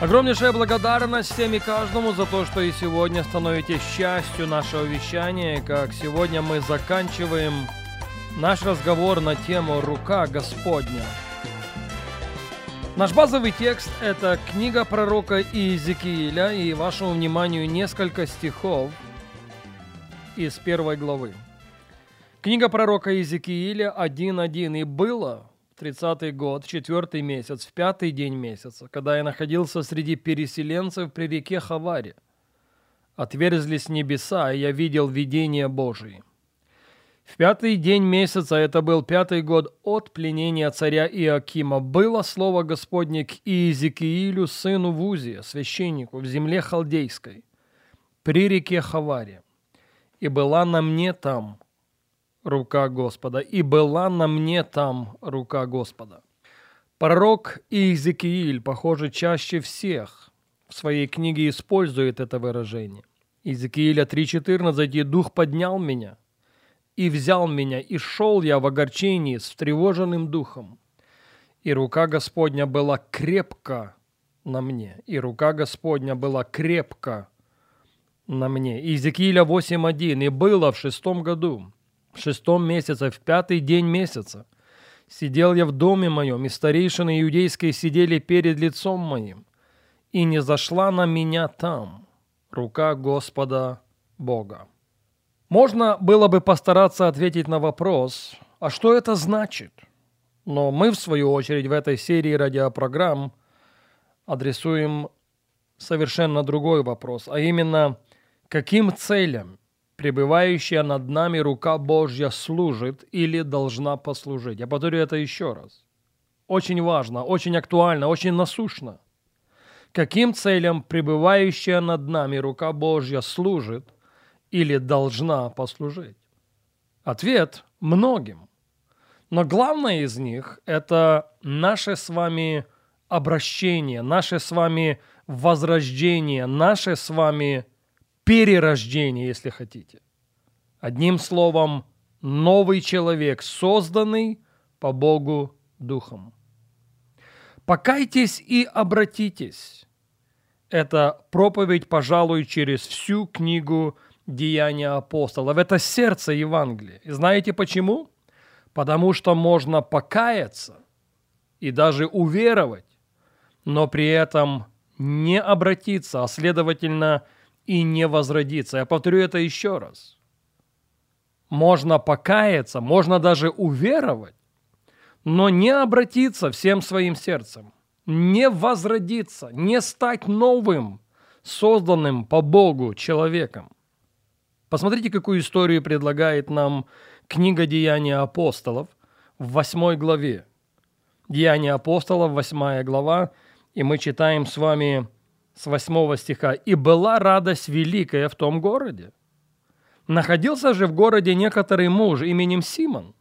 Огромнейшая благодарность всем и каждому за то, что и сегодня становитесь частью нашего вещания, как сегодня мы заканчиваем наш разговор на тему «Рука Господня». Наш базовый текст – это книга пророка Иезекииля, и вашему вниманию несколько стихов из первой главы. Книга пророка Иезекииля 1.1. «И было тридцатый год, четвертый месяц, в пятый день месяца, когда я находился среди переселенцев при реке Хаваре. Отверзлись небеса, и я видел видение Божие. В пятый день месяца, это был пятый год от пленения царя Иакима, было слово Господне к Иезекиилю, сыну Вузия, священнику, в земле Халдейской, при реке Хаваре. И была на мне там – рука Господа, и была на мне там рука Господа. Пророк Иезекииль, похоже, чаще всех в своей книге использует это выражение. Иезекииля 3.14 «И дух поднял меня, и взял меня, и шел я в огорчении с встревоженным духом. И рука Господня была крепко на мне, и рука Господня была крепко на мне». Иезекииля 8.1 «И было в шестом году, в шестом месяце, в пятый день месяца. Сидел я в доме моем, и старейшины иудейские сидели перед лицом моим, и не зашла на меня там рука Господа Бога. Можно было бы постараться ответить на вопрос, а что это значит? Но мы, в свою очередь, в этой серии радиопрограмм адресуем совершенно другой вопрос, а именно, каким целям пребывающая над нами рука Божья служит или должна послужить. Я повторю это еще раз. Очень важно, очень актуально, очень насущно. Каким целям пребывающая над нами рука Божья служит или должна послужить? Ответ – многим. Но главное из них – это наше с вами обращение, наше с вами возрождение, наше с вами перерождение, если хотите. Одним словом, новый человек, созданный по Богу Духом. Покайтесь и обратитесь. Это проповедь, пожалуй, через всю книгу Деяния апостолов. Это сердце Евангелия. И знаете почему? Потому что можно покаяться и даже уверовать, но при этом не обратиться, а следовательно – и не возродиться. Я повторю это еще раз. Можно покаяться, можно даже уверовать, но не обратиться всем своим сердцем, не возродиться, не стать новым, созданным по Богу человеком. Посмотрите, какую историю предлагает нам книга «Деяния апостолов» в восьмой главе. «Деяния апостолов», восьмая глава, и мы читаем с вами с 8 стиха, «И была радость великая в том городе. Находился же в городе некоторый муж именем Симон,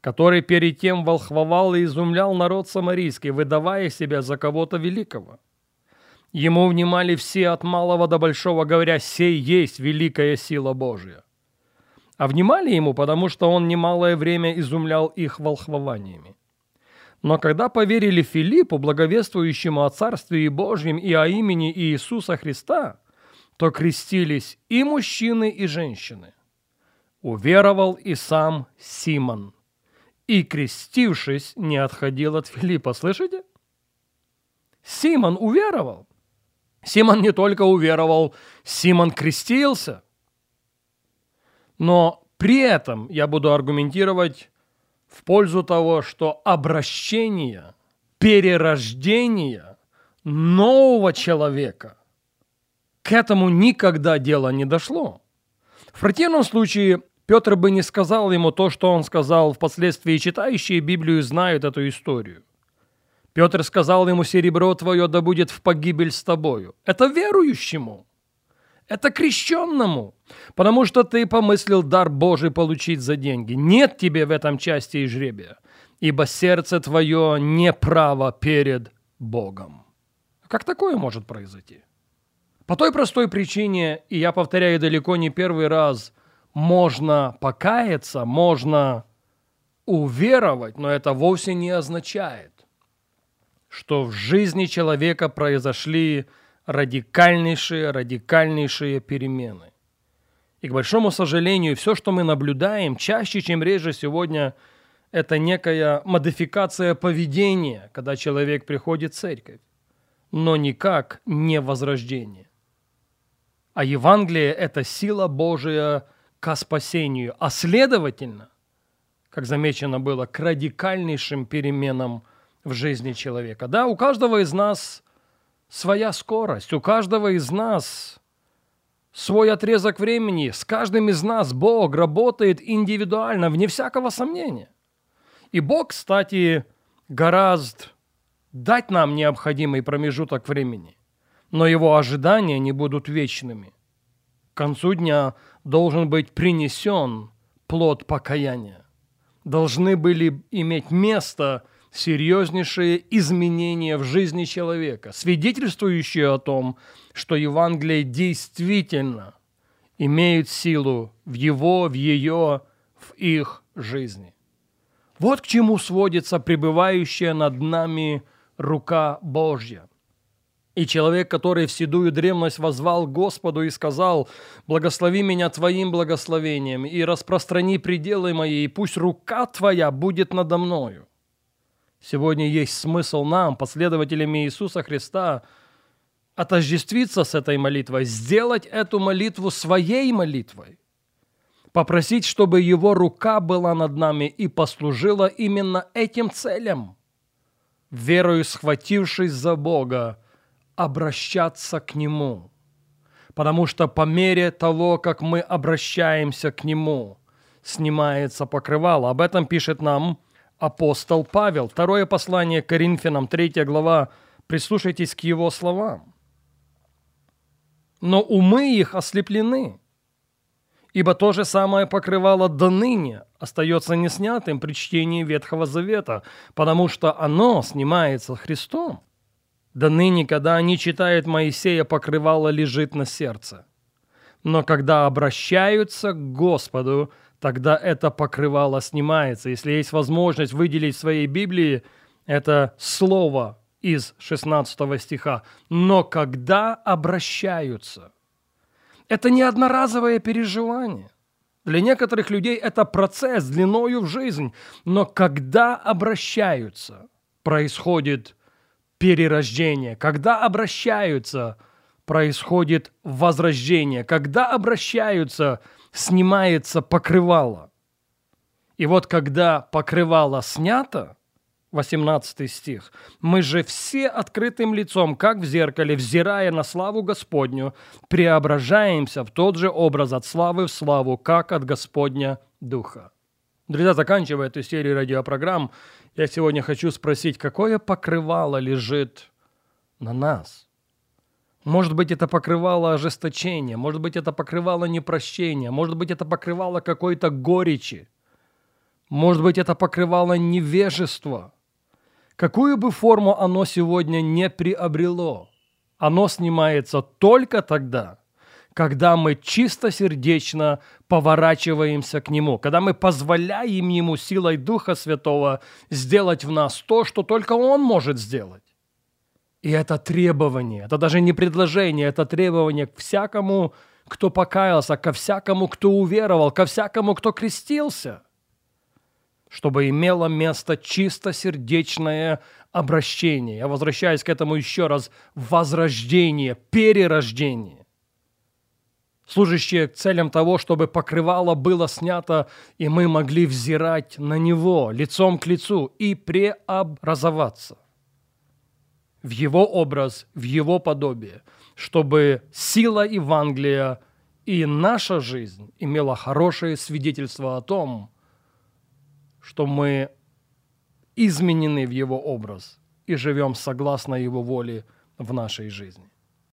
который перед тем волхвовал и изумлял народ самарийский, выдавая себя за кого-то великого. Ему внимали все от малого до большого, говоря, «Сей есть великая сила Божья». А внимали ему, потому что он немалое время изумлял их волхвованиями. Но когда поверили Филиппу, благовествующему о Царстве Божьем и о имени Иисуса Христа, то крестились и мужчины, и женщины. Уверовал и сам Симон. И, крестившись, не отходил от Филиппа. Слышите? Симон уверовал. Симон не только уверовал, Симон крестился. Но при этом я буду аргументировать в пользу того, что обращение, перерождение нового человека, к этому никогда дело не дошло. В противном случае Петр бы не сказал ему то, что он сказал, впоследствии читающие Библию знают эту историю. Петр сказал ему, серебро твое да будет в погибель с тобою. Это верующему, это крещенному, потому что ты помыслил дар Божий получить за деньги. Нет тебе в этом части и жребия, ибо сердце твое не право перед Богом. Как такое может произойти? По той простой причине, и я повторяю далеко не первый раз, можно покаяться, можно уверовать, но это вовсе не означает, что в жизни человека произошли радикальнейшие, радикальнейшие перемены. И, к большому сожалению, все, что мы наблюдаем, чаще, чем реже сегодня, это некая модификация поведения, когда человек приходит в церковь, но никак не возрождение. А Евангелие – это сила Божия к спасению, а следовательно, как замечено было, к радикальнейшим переменам в жизни человека. Да, у каждого из нас своя скорость, у каждого из нас свой отрезок времени, с каждым из нас Бог работает индивидуально, вне всякого сомнения. И Бог, кстати, гораздо дать нам необходимый промежуток времени, но его ожидания не будут вечными. К концу дня должен быть принесен плод покаяния. Должны были иметь место – серьезнейшие изменения в жизни человека, свидетельствующие о том, что Евангелие действительно имеет силу в его, в ее, в их жизни. Вот к чему сводится пребывающая над нами рука Божья. И человек, который в седую древность возвал Господу и сказал, «Благослови меня Твоим благословением и распространи пределы мои, и пусть рука Твоя будет надо мною». Сегодня есть смысл нам, последователями Иисуса Христа, отождествиться с этой молитвой, сделать эту молитву своей молитвой, попросить, чтобы Его рука была над нами и послужила именно этим целям, верою схватившись за Бога, обращаться к Нему. Потому что по мере того, как мы обращаемся к Нему, снимается покрывало. Об этом пишет нам апостол Павел. Второе послание к Коринфянам, третья глава. Прислушайтесь к его словам. Но умы их ослеплены, ибо то же самое покрывало до ныне остается неснятым при чтении Ветхого Завета, потому что оно снимается Христом. До ныне, когда они читают Моисея, покрывало лежит на сердце. Но когда обращаются к Господу, тогда это покрывало снимается. Если есть возможность выделить в своей Библии это слово из 16 стиха, но когда обращаются. Это не одноразовое переживание. Для некоторых людей это процесс длиною в жизнь, но когда обращаются, происходит перерождение. Когда обращаются, происходит возрождение. Когда обращаются, снимается покрывало. И вот когда покрывало снято, 18 стих, «Мы же все открытым лицом, как в зеркале, взирая на славу Господню, преображаемся в тот же образ от славы в славу, как от Господня Духа». Друзья, заканчивая эту серию радиопрограмм, я сегодня хочу спросить, какое покрывало лежит на нас – может быть, это покрывало ожесточение, может быть, это покрывало непрощение, может быть, это покрывало какой-то горечи, может быть, это покрывало невежество. Какую бы форму оно сегодня не приобрело, оно снимается только тогда, когда мы чистосердечно поворачиваемся к Нему, когда мы позволяем Ему силой Духа Святого сделать в нас то, что только Он может сделать. И это требование, это даже не предложение, это требование к всякому, кто покаялся, ко всякому, кто уверовал, ко всякому, кто крестился, чтобы имело место чистосердечное обращение. Я возвращаюсь к этому еще раз. Возрождение, перерождение служащее целям того, чтобы покрывало было снято, и мы могли взирать на него лицом к лицу и преобразоваться в его образ, в его подобие, чтобы сила Евангелия и наша жизнь имела хорошее свидетельство о том, что мы изменены в его образ, и живем согласно Его воле в нашей жизни.